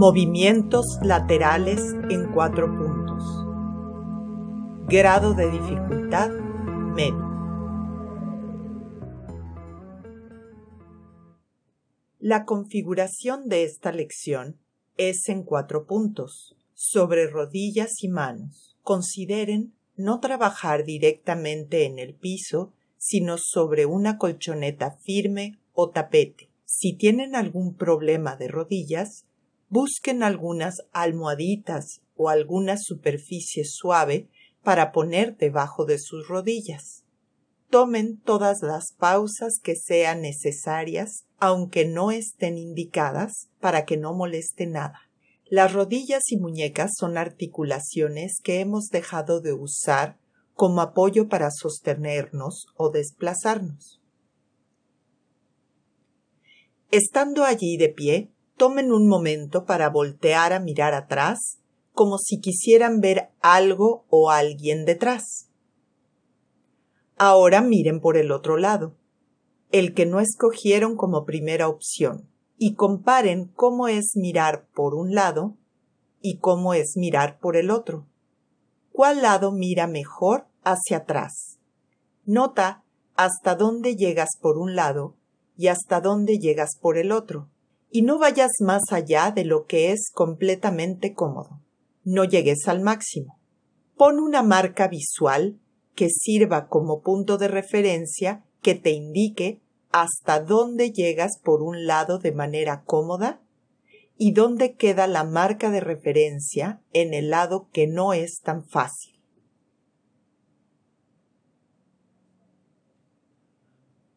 Movimientos laterales en cuatro puntos. Grado de dificultad medio. La configuración de esta lección es en cuatro puntos, sobre rodillas y manos. Consideren no trabajar directamente en el piso, sino sobre una colchoneta firme o tapete. Si tienen algún problema de rodillas, busquen algunas almohaditas o alguna superficie suave para poner debajo de sus rodillas. Tomen todas las pausas que sean necesarias, aunque no estén indicadas, para que no moleste nada. Las rodillas y muñecas son articulaciones que hemos dejado de usar como apoyo para sostenernos o desplazarnos. Estando allí de pie, tomen un momento para voltear a mirar atrás como si quisieran ver algo o alguien detrás. Ahora miren por el otro lado, el que no escogieron como primera opción, y comparen cómo es mirar por un lado y cómo es mirar por el otro. ¿Cuál lado mira mejor hacia atrás? Nota hasta dónde llegas por un lado y hasta dónde llegas por el otro y no vayas más allá de lo que es completamente cómodo. No llegues al máximo. Pon una marca visual que sirva como punto de referencia que te indique hasta dónde llegas por un lado de manera cómoda y dónde queda la marca de referencia en el lado que no es tan fácil.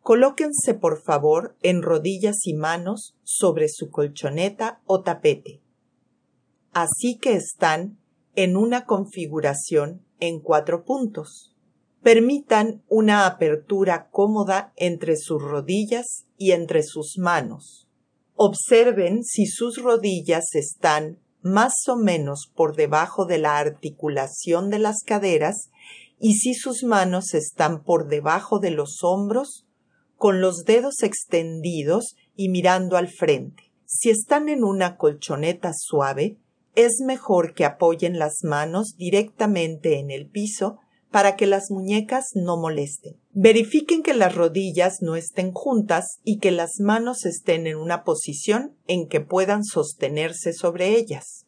Colóquense por favor en rodillas y manos sobre su colchoneta o tapete. Así que están en una configuración en cuatro puntos. Permitan una apertura cómoda entre sus rodillas y entre sus manos. Observen si sus rodillas están más o menos por debajo de la articulación de las caderas y si sus manos están por debajo de los hombros con los dedos extendidos y mirando al frente. Si están en una colchoneta suave, es mejor que apoyen las manos directamente en el piso para que las muñecas no molesten. Verifiquen que las rodillas no estén juntas y que las manos estén en una posición en que puedan sostenerse sobre ellas.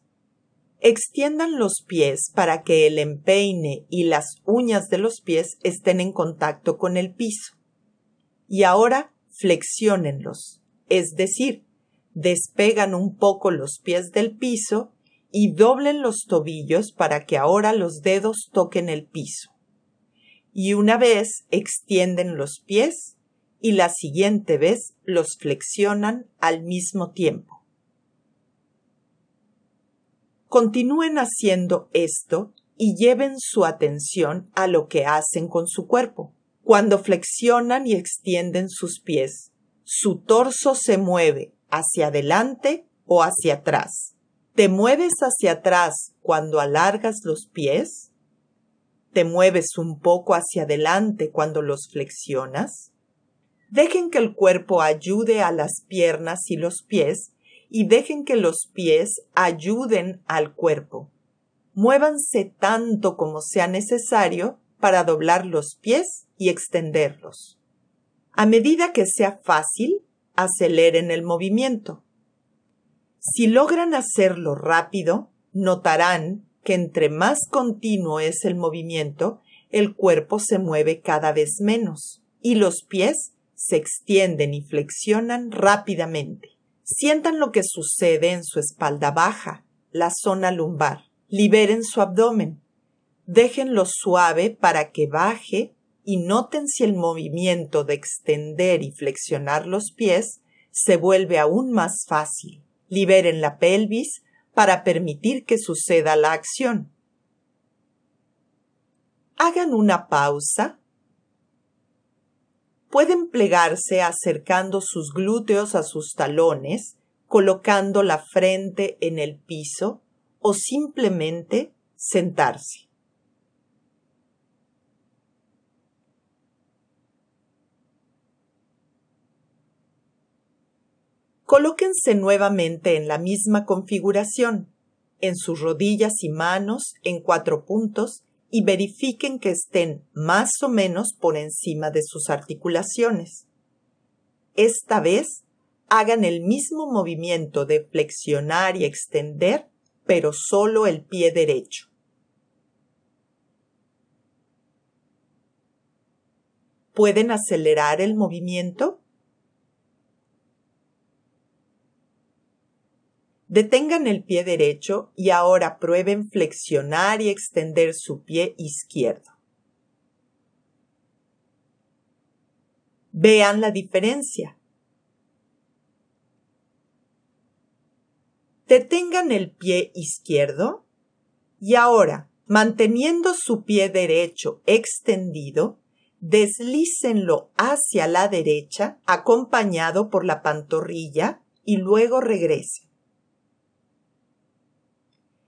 Extiendan los pies para que el empeine y las uñas de los pies estén en contacto con el piso y ahora flexiónenlos, es decir, despegan un poco los pies del piso y doblen los tobillos para que ahora los dedos toquen el piso. Y una vez extienden los pies y la siguiente vez los flexionan al mismo tiempo. Continúen haciendo esto y lleven su atención a lo que hacen con su cuerpo. Cuando flexionan y extienden sus pies, su torso se mueve hacia adelante o hacia atrás. ¿Te mueves hacia atrás cuando alargas los pies? ¿Te mueves un poco hacia adelante cuando los flexionas? Dejen que el cuerpo ayude a las piernas y los pies y dejen que los pies ayuden al cuerpo. Muévanse tanto como sea necesario para doblar los pies y extenderlos. A medida que sea fácil, aceleren el movimiento. Si logran hacerlo rápido, notarán que entre más continuo es el movimiento, el cuerpo se mueve cada vez menos y los pies se extienden y flexionan rápidamente. Sientan lo que sucede en su espalda baja, la zona lumbar. Liberen su abdomen. Déjenlo suave para que baje y noten si el movimiento de extender y flexionar los pies se vuelve aún más fácil. Liberen la pelvis para permitir que suceda la acción. Hagan una pausa. Pueden plegarse acercando sus glúteos a sus talones, colocando la frente en el piso o simplemente sentarse. Colóquense nuevamente en la misma configuración, en sus rodillas y manos en cuatro puntos y verifiquen que estén más o menos por encima de sus articulaciones. Esta vez hagan el mismo movimiento de flexionar y extender, pero solo el pie derecho. ¿Pueden acelerar el movimiento? Detengan el pie derecho y ahora prueben flexionar y extender su pie izquierdo. Vean la diferencia. Detengan el pie izquierdo y ahora, manteniendo su pie derecho extendido, deslícenlo hacia la derecha acompañado por la pantorrilla y luego regresen.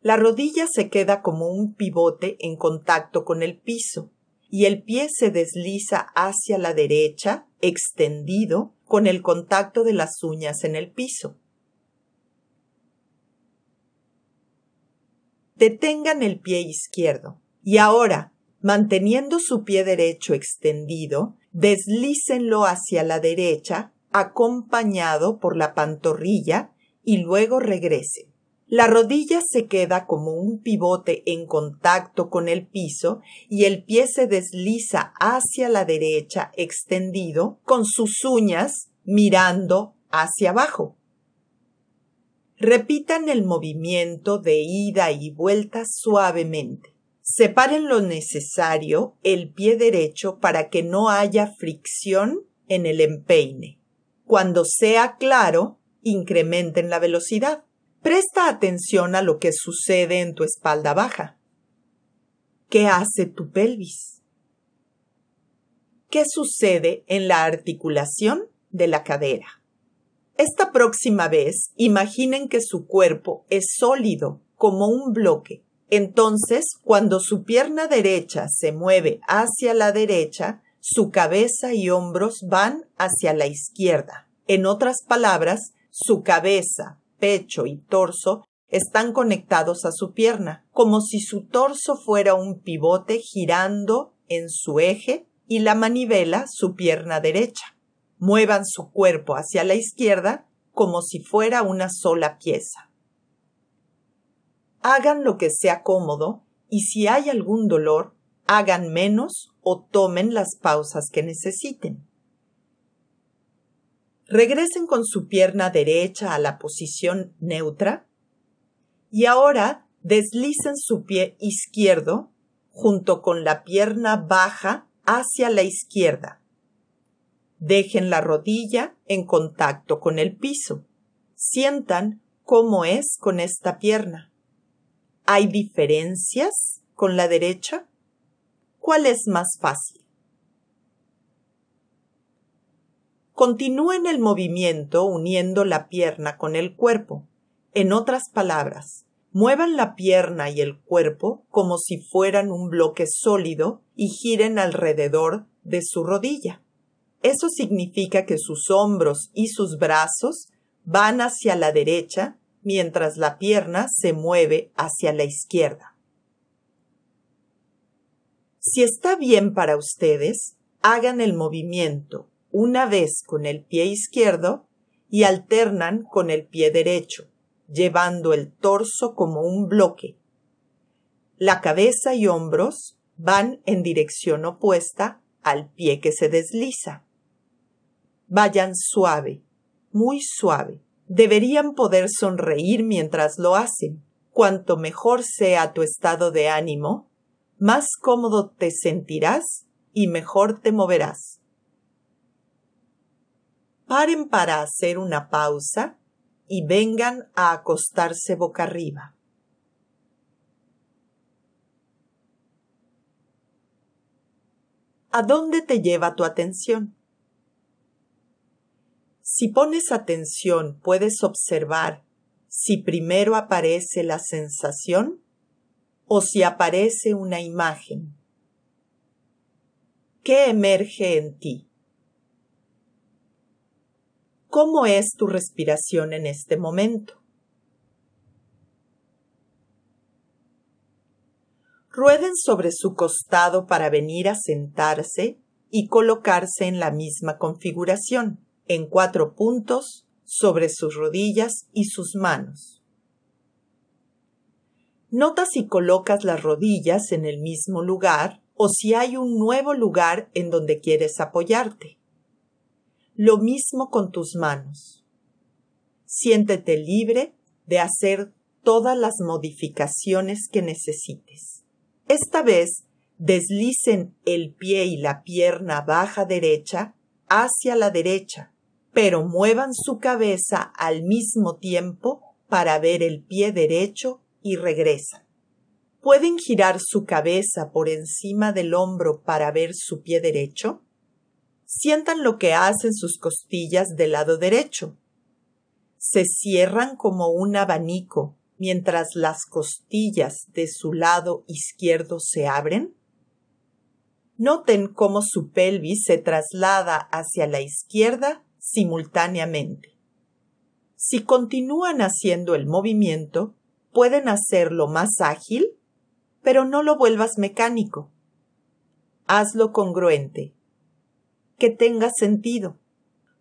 La rodilla se queda como un pivote en contacto con el piso y el pie se desliza hacia la derecha, extendido, con el contacto de las uñas en el piso. Detengan el pie izquierdo y ahora, manteniendo su pie derecho extendido, deslícenlo hacia la derecha, acompañado por la pantorrilla, y luego regresen. La rodilla se queda como un pivote en contacto con el piso y el pie se desliza hacia la derecha extendido con sus uñas mirando hacia abajo. Repitan el movimiento de ida y vuelta suavemente. Separen lo necesario el pie derecho para que no haya fricción en el empeine. Cuando sea claro, incrementen la velocidad. Presta atención a lo que sucede en tu espalda baja. ¿Qué hace tu pelvis? ¿Qué sucede en la articulación de la cadera? Esta próxima vez, imaginen que su cuerpo es sólido, como un bloque. Entonces, cuando su pierna derecha se mueve hacia la derecha, su cabeza y hombros van hacia la izquierda. En otras palabras, su cabeza, pecho y torso están conectados a su pierna, como si su torso fuera un pivote girando en su eje y la manivela su pierna derecha. Muevan su cuerpo hacia la izquierda como si fuera una sola pieza. Hagan lo que sea cómodo y si hay algún dolor, hagan menos o tomen las pausas que necesiten. Regresen con su pierna derecha a la posición neutra y ahora deslicen su pie izquierdo junto con la pierna baja hacia la izquierda. Dejen la rodilla en contacto con el piso. Sientan cómo es con esta pierna. ¿Hay diferencias con la derecha? ¿Cuál es más fácil? Continúen el movimiento uniendo la pierna con el cuerpo. En otras palabras, muevan la pierna y el cuerpo como si fueran un bloque sólido y giren alrededor de su rodilla. Eso significa que sus hombros y sus brazos van hacia la derecha mientras la pierna se mueve hacia la izquierda. Si está bien para ustedes, hagan el movimiento una vez con el pie izquierdo y alternan con el pie derecho, llevando el torso como un bloque. La cabeza y hombros van en dirección opuesta al pie que se desliza. Vayan suave, muy suave. Deberían poder sonreír mientras lo hacen. Cuanto mejor sea tu estado de ánimo, más cómodo te sentirás y mejor te moverás. Paren para hacer una pausa y vengan a acostarse boca arriba. ¿A dónde te lleva tu atención? Si pones atención, puedes observar si primero aparece la sensación o si aparece una imagen. ¿Qué emerge en ti? ¿Cómo es tu respiración en este momento? Rueden sobre su costado para venir a sentarse y colocarse en la misma configuración, en cuatro puntos, sobre sus rodillas y sus manos. Nota si colocas las rodillas en el mismo lugar o si hay un nuevo lugar en donde quieres apoyarte. Lo mismo con tus manos. Siéntete libre de hacer todas las modificaciones que necesites. Esta vez deslicen el pie y la pierna baja derecha hacia la derecha, pero muevan su cabeza al mismo tiempo para ver el pie derecho y regresan. ¿Pueden girar su cabeza por encima del hombro para ver su pie derecho? Sientan lo que hacen sus costillas del lado derecho. Se cierran como un abanico mientras las costillas de su lado izquierdo se abren. Noten cómo su pelvis se traslada hacia la izquierda simultáneamente. Si continúan haciendo el movimiento, pueden hacerlo más ágil, pero no lo vuelvas mecánico. Hazlo congruente. Que tenga sentido.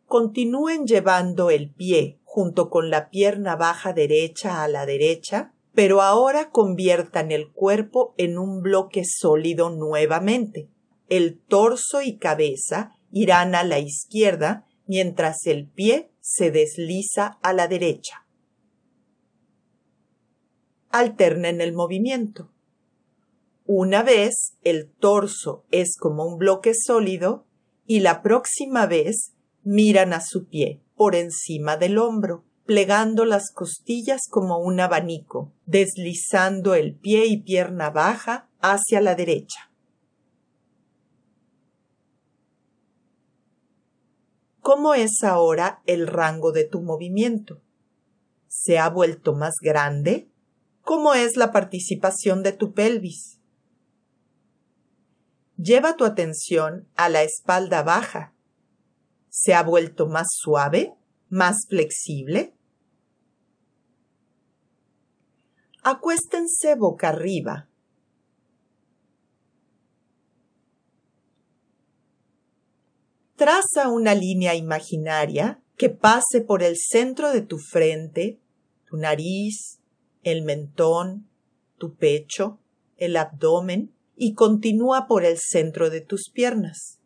Continúen llevando el pie junto con la pierna baja derecha a la derecha, pero ahora conviertan el cuerpo en un bloque sólido nuevamente el torso y cabeza irán a la izquierda mientras el pie se desliza a la derecha. Alternen el movimiento. Una vez el torso es como un bloque sólido y la próxima vez miran a su pie por encima del hombro, plegando las costillas como un abanico, deslizando el pie y pierna baja hacia la derecha. ¿Cómo es ahora el rango de tu movimiento? ¿Se ha vuelto más grande? ¿Cómo es la participación de tu pelvis? Lleva tu atención a la espalda baja. ¿Se ha vuelto más suave? ¿Más flexible? Acuéstense boca arriba Traza una línea imaginaria que pase por el centro de tu frente, tu nariz, el mentón, tu pecho, el abdomen y continúa por el centro de tus piernas.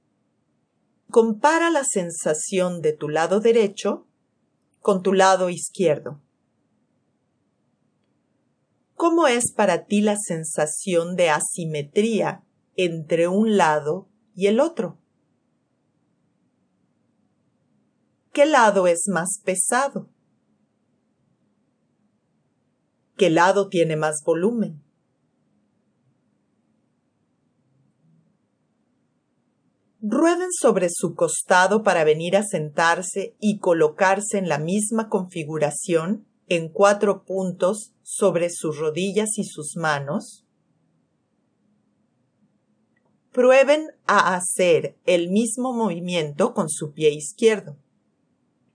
Compara la sensación de tu lado derecho con tu lado izquierdo. ¿Cómo es para ti la sensación de asimetría entre un lado y el otro? ¿Qué lado es más pesado? ¿Qué lado tiene más volumen? Rueden sobre su costado para venir a sentarse y colocarse en la misma configuración en cuatro puntos sobre sus rodillas y sus manos. Prueben a hacer el mismo movimiento con su pie izquierdo.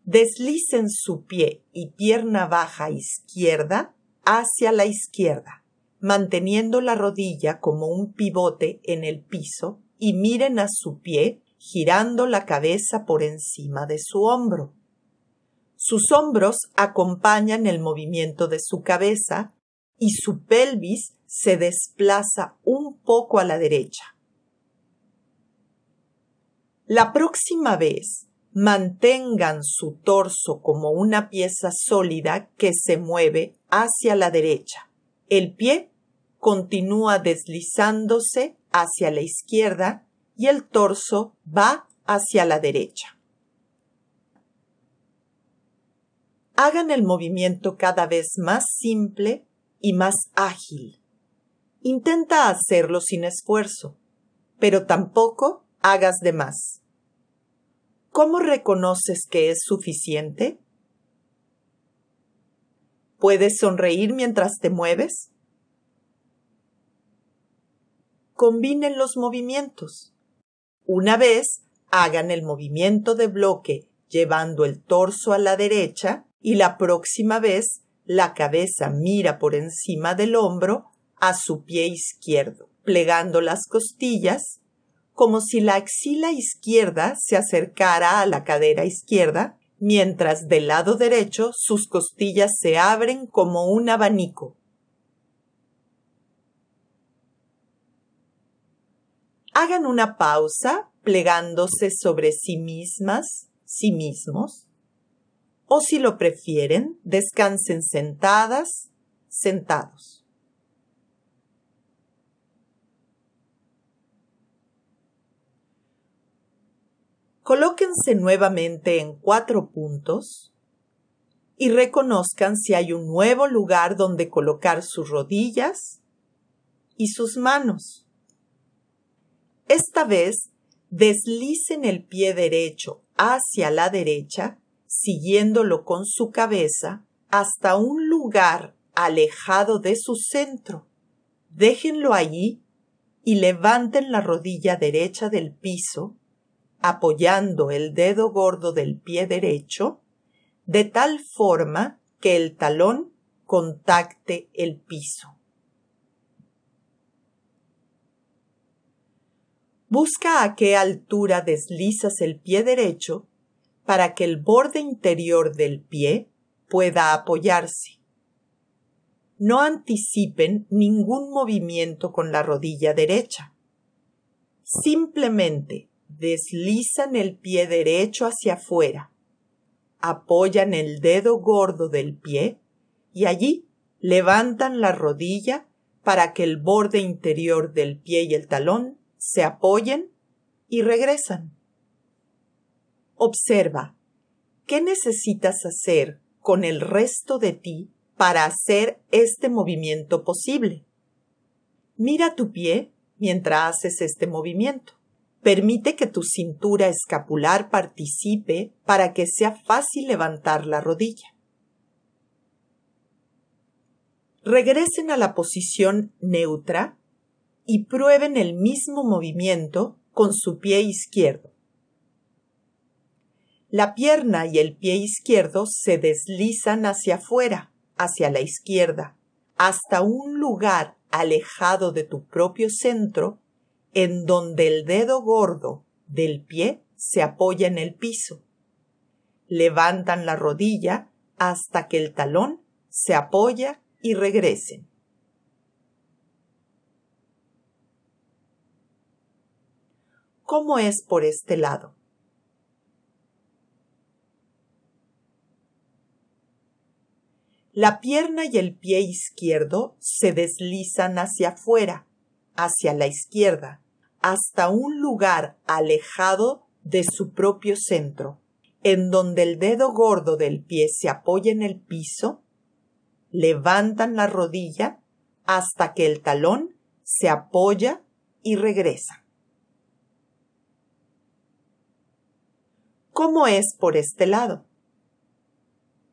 Deslicen su pie y pierna baja izquierda hacia la izquierda, manteniendo la rodilla como un pivote en el piso y miren a su pie girando la cabeza por encima de su hombro. Sus hombros acompañan el movimiento de su cabeza y su pelvis se desplaza un poco a la derecha. La próxima vez mantengan su torso como una pieza sólida que se mueve hacia la derecha. El pie continúa deslizándose hacia la izquierda y el torso va hacia la derecha. Hagan el movimiento cada vez más simple y más ágil. Intenta hacerlo sin esfuerzo, pero tampoco hagas de más. ¿Cómo reconoces que es suficiente? ¿Puedes sonreír mientras te mueves? Combinen los movimientos. Una vez hagan el movimiento de bloque llevando el torso a la derecha y la próxima vez la cabeza mira por encima del hombro a su pie izquierdo, plegando las costillas como si la axila izquierda se acercara a la cadera izquierda, mientras del lado derecho sus costillas se abren como un abanico. Hagan una pausa plegándose sobre sí mismas, sí mismos, o si lo prefieren, descansen sentadas, sentados. Colóquense nuevamente en cuatro puntos y reconozcan si hay un nuevo lugar donde colocar sus rodillas y sus manos. Esta vez deslicen el pie derecho hacia la derecha, siguiéndolo con su cabeza hasta un lugar alejado de su centro. Déjenlo allí y levanten la rodilla derecha del piso apoyando el dedo gordo del pie derecho de tal forma que el talón contacte el piso. Busca a qué altura deslizas el pie derecho para que el borde interior del pie pueda apoyarse. No anticipen ningún movimiento con la rodilla derecha. Simplemente deslizan el pie derecho hacia afuera, apoyan el dedo gordo del pie y allí levantan la rodilla para que el borde interior del pie y el talón se apoyen y regresan. Observa, ¿qué necesitas hacer con el resto de ti para hacer este movimiento posible? Mira tu pie mientras haces este movimiento. Permite que tu cintura escapular participe para que sea fácil levantar la rodilla. Regresen a la posición neutra y prueben el mismo movimiento con su pie izquierdo. La pierna y el pie izquierdo se deslizan hacia afuera, hacia la izquierda, hasta un lugar alejado de tu propio centro en donde el dedo gordo del pie se apoya en el piso. Levantan la rodilla hasta que el talón se apoya y regresen. ¿Cómo es por este lado? La pierna y el pie izquierdo se deslizan hacia afuera, hacia la izquierda, hasta un lugar alejado de su propio centro, en donde el dedo gordo del pie se apoya en el piso, levantan la rodilla hasta que el talón se apoya y regresa. ¿Cómo es por este lado?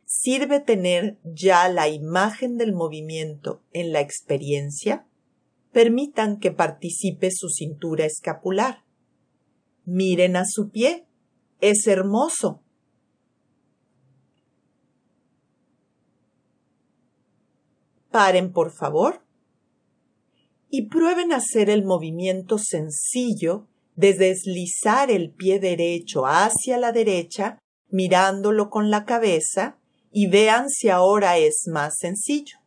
¿Sirve tener ya la imagen del movimiento en la experiencia? permitan que participe su cintura escapular. Miren a su pie. Es hermoso. Paren, por favor. Y prueben hacer el movimiento sencillo de deslizar el pie derecho hacia la derecha, mirándolo con la cabeza, y vean si ahora es más sencillo.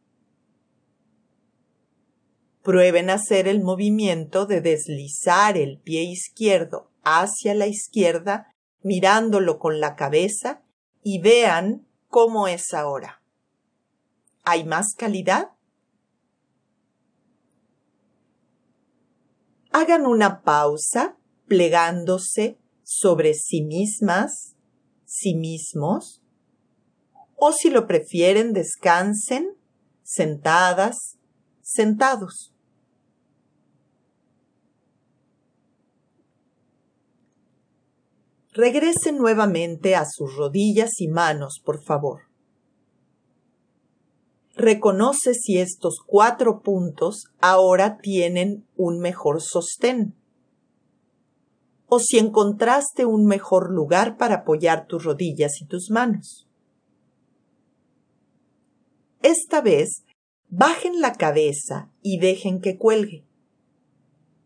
Prueben hacer el movimiento de deslizar el pie izquierdo hacia la izquierda, mirándolo con la cabeza y vean cómo es ahora. ¿Hay más calidad? Hagan una pausa plegándose sobre sí mismas, sí mismos, o si lo prefieren descansen sentadas, sentados. Regresen nuevamente a sus rodillas y manos, por favor. Reconoce si estos cuatro puntos ahora tienen un mejor sostén. O si encontraste un mejor lugar para apoyar tus rodillas y tus manos. Esta vez, bajen la cabeza y dejen que cuelgue.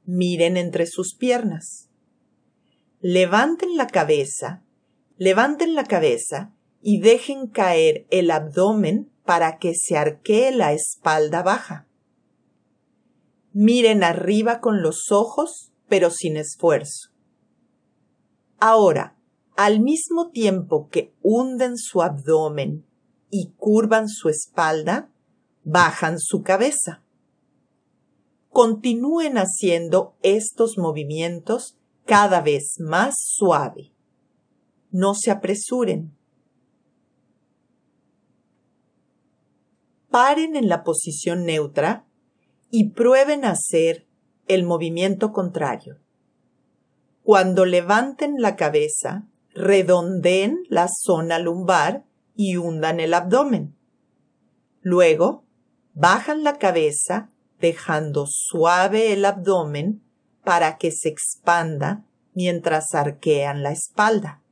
Miren entre sus piernas. Levanten la cabeza, levanten la cabeza y dejen caer el abdomen para que se arquee la espalda baja. Miren arriba con los ojos, pero sin esfuerzo. Ahora, al mismo tiempo que hunden su abdomen y curvan su espalda, bajan su cabeza. Continúen haciendo estos movimientos cada vez más suave. No se apresuren. Paren en la posición neutra y prueben hacer el movimiento contrario. Cuando levanten la cabeza, redondeen la zona lumbar y hundan el abdomen. Luego, bajan la cabeza dejando suave el abdomen para que se expanda mientras arquean la espalda.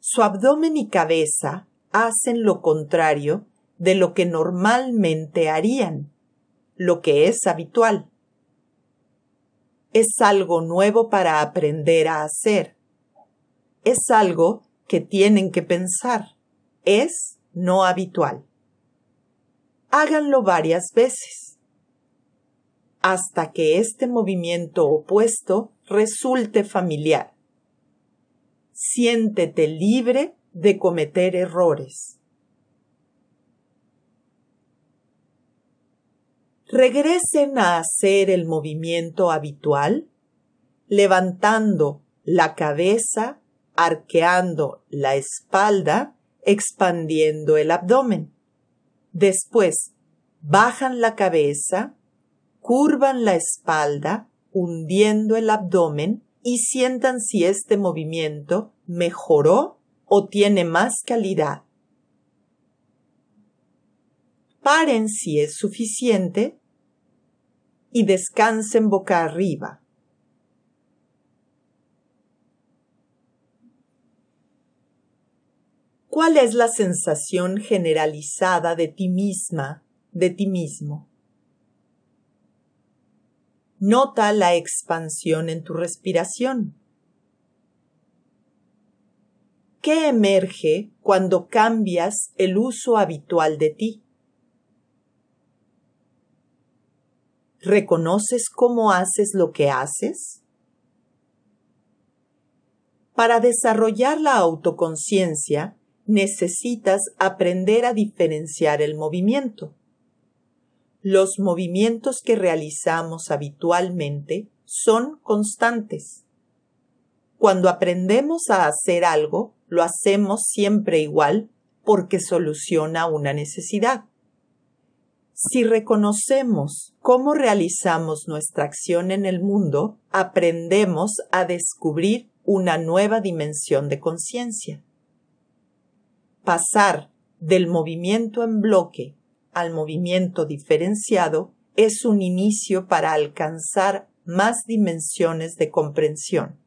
Su abdomen y cabeza hacen lo contrario de lo que normalmente harían, lo que es habitual. Es algo nuevo para aprender a hacer. Es algo que tienen que pensar. Es no habitual. Háganlo varias veces hasta que este movimiento opuesto resulte familiar. Siéntete libre de cometer errores. Regresen a hacer el movimiento habitual, levantando la cabeza arqueando la espalda, expandiendo el abdomen. Después, bajan la cabeza, curvan la espalda, hundiendo el abdomen y sientan si este movimiento mejoró o tiene más calidad. Paren si es suficiente y descansen boca arriba. ¿Cuál es la sensación generalizada de ti misma, de ti mismo? Nota la expansión en tu respiración. ¿Qué emerge cuando cambias el uso habitual de ti? ¿Reconoces cómo haces lo que haces? Para desarrollar la autoconciencia, necesitas aprender a diferenciar el movimiento. Los movimientos que realizamos habitualmente son constantes. Cuando aprendemos a hacer algo, lo hacemos siempre igual porque soluciona una necesidad. Si reconocemos cómo realizamos nuestra acción en el mundo, aprendemos a descubrir una nueva dimensión de conciencia pasar del movimiento en bloque al movimiento diferenciado es un inicio para alcanzar más dimensiones de comprensión.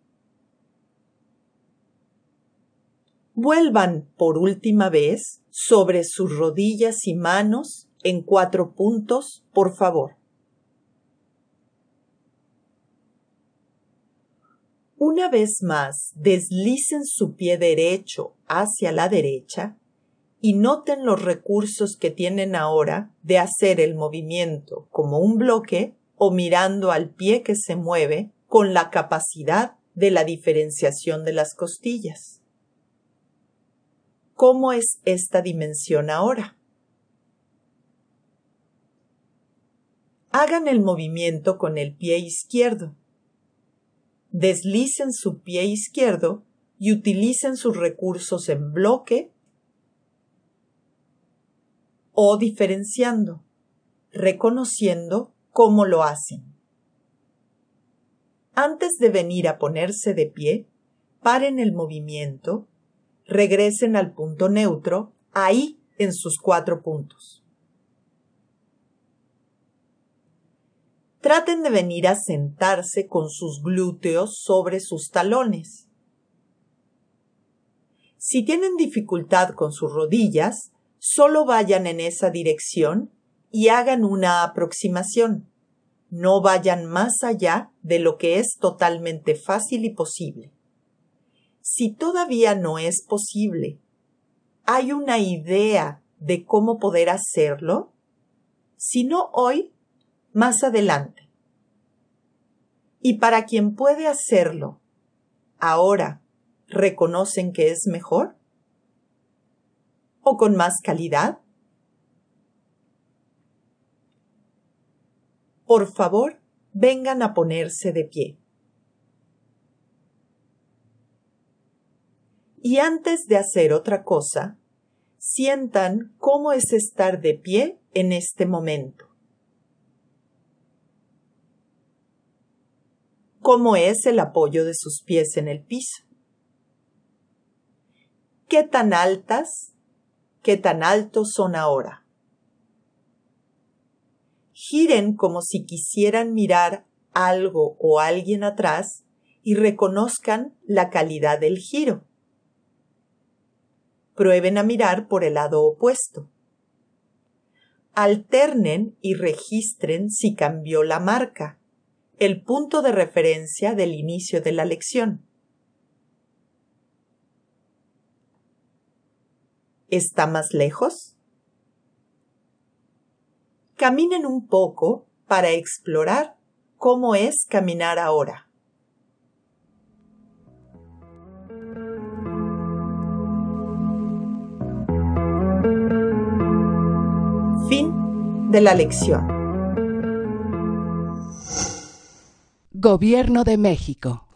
Vuelvan por última vez sobre sus rodillas y manos en cuatro puntos, por favor. Una vez más, deslicen su pie derecho hacia la derecha y noten los recursos que tienen ahora de hacer el movimiento como un bloque o mirando al pie que se mueve con la capacidad de la diferenciación de las costillas. ¿Cómo es esta dimensión ahora? Hagan el movimiento con el pie izquierdo deslicen su pie izquierdo y utilicen sus recursos en bloque o diferenciando, reconociendo cómo lo hacen. Antes de venir a ponerse de pie, paren el movimiento, regresen al punto neutro, ahí en sus cuatro puntos. Traten de venir a sentarse con sus glúteos sobre sus talones. Si tienen dificultad con sus rodillas, solo vayan en esa dirección y hagan una aproximación. No vayan más allá de lo que es totalmente fácil y posible. Si todavía no es posible, ¿hay una idea de cómo poder hacerlo? Si no hoy, más adelante. Y para quien puede hacerlo, ahora, ¿reconocen que es mejor? ¿O con más calidad? Por favor, vengan a ponerse de pie. Y antes de hacer otra cosa, sientan cómo es estar de pie en este momento. ¿Cómo es el apoyo de sus pies en el piso? ¿Qué tan altas, qué tan altos son ahora? Giren como si quisieran mirar algo o alguien atrás y reconozcan la calidad del giro. Prueben a mirar por el lado opuesto. Alternen y registren si cambió la marca, el punto de referencia del inicio de la lección. ¿Está más lejos? Caminen un poco para explorar cómo es caminar ahora. Fin de la lección. Gobierno de México.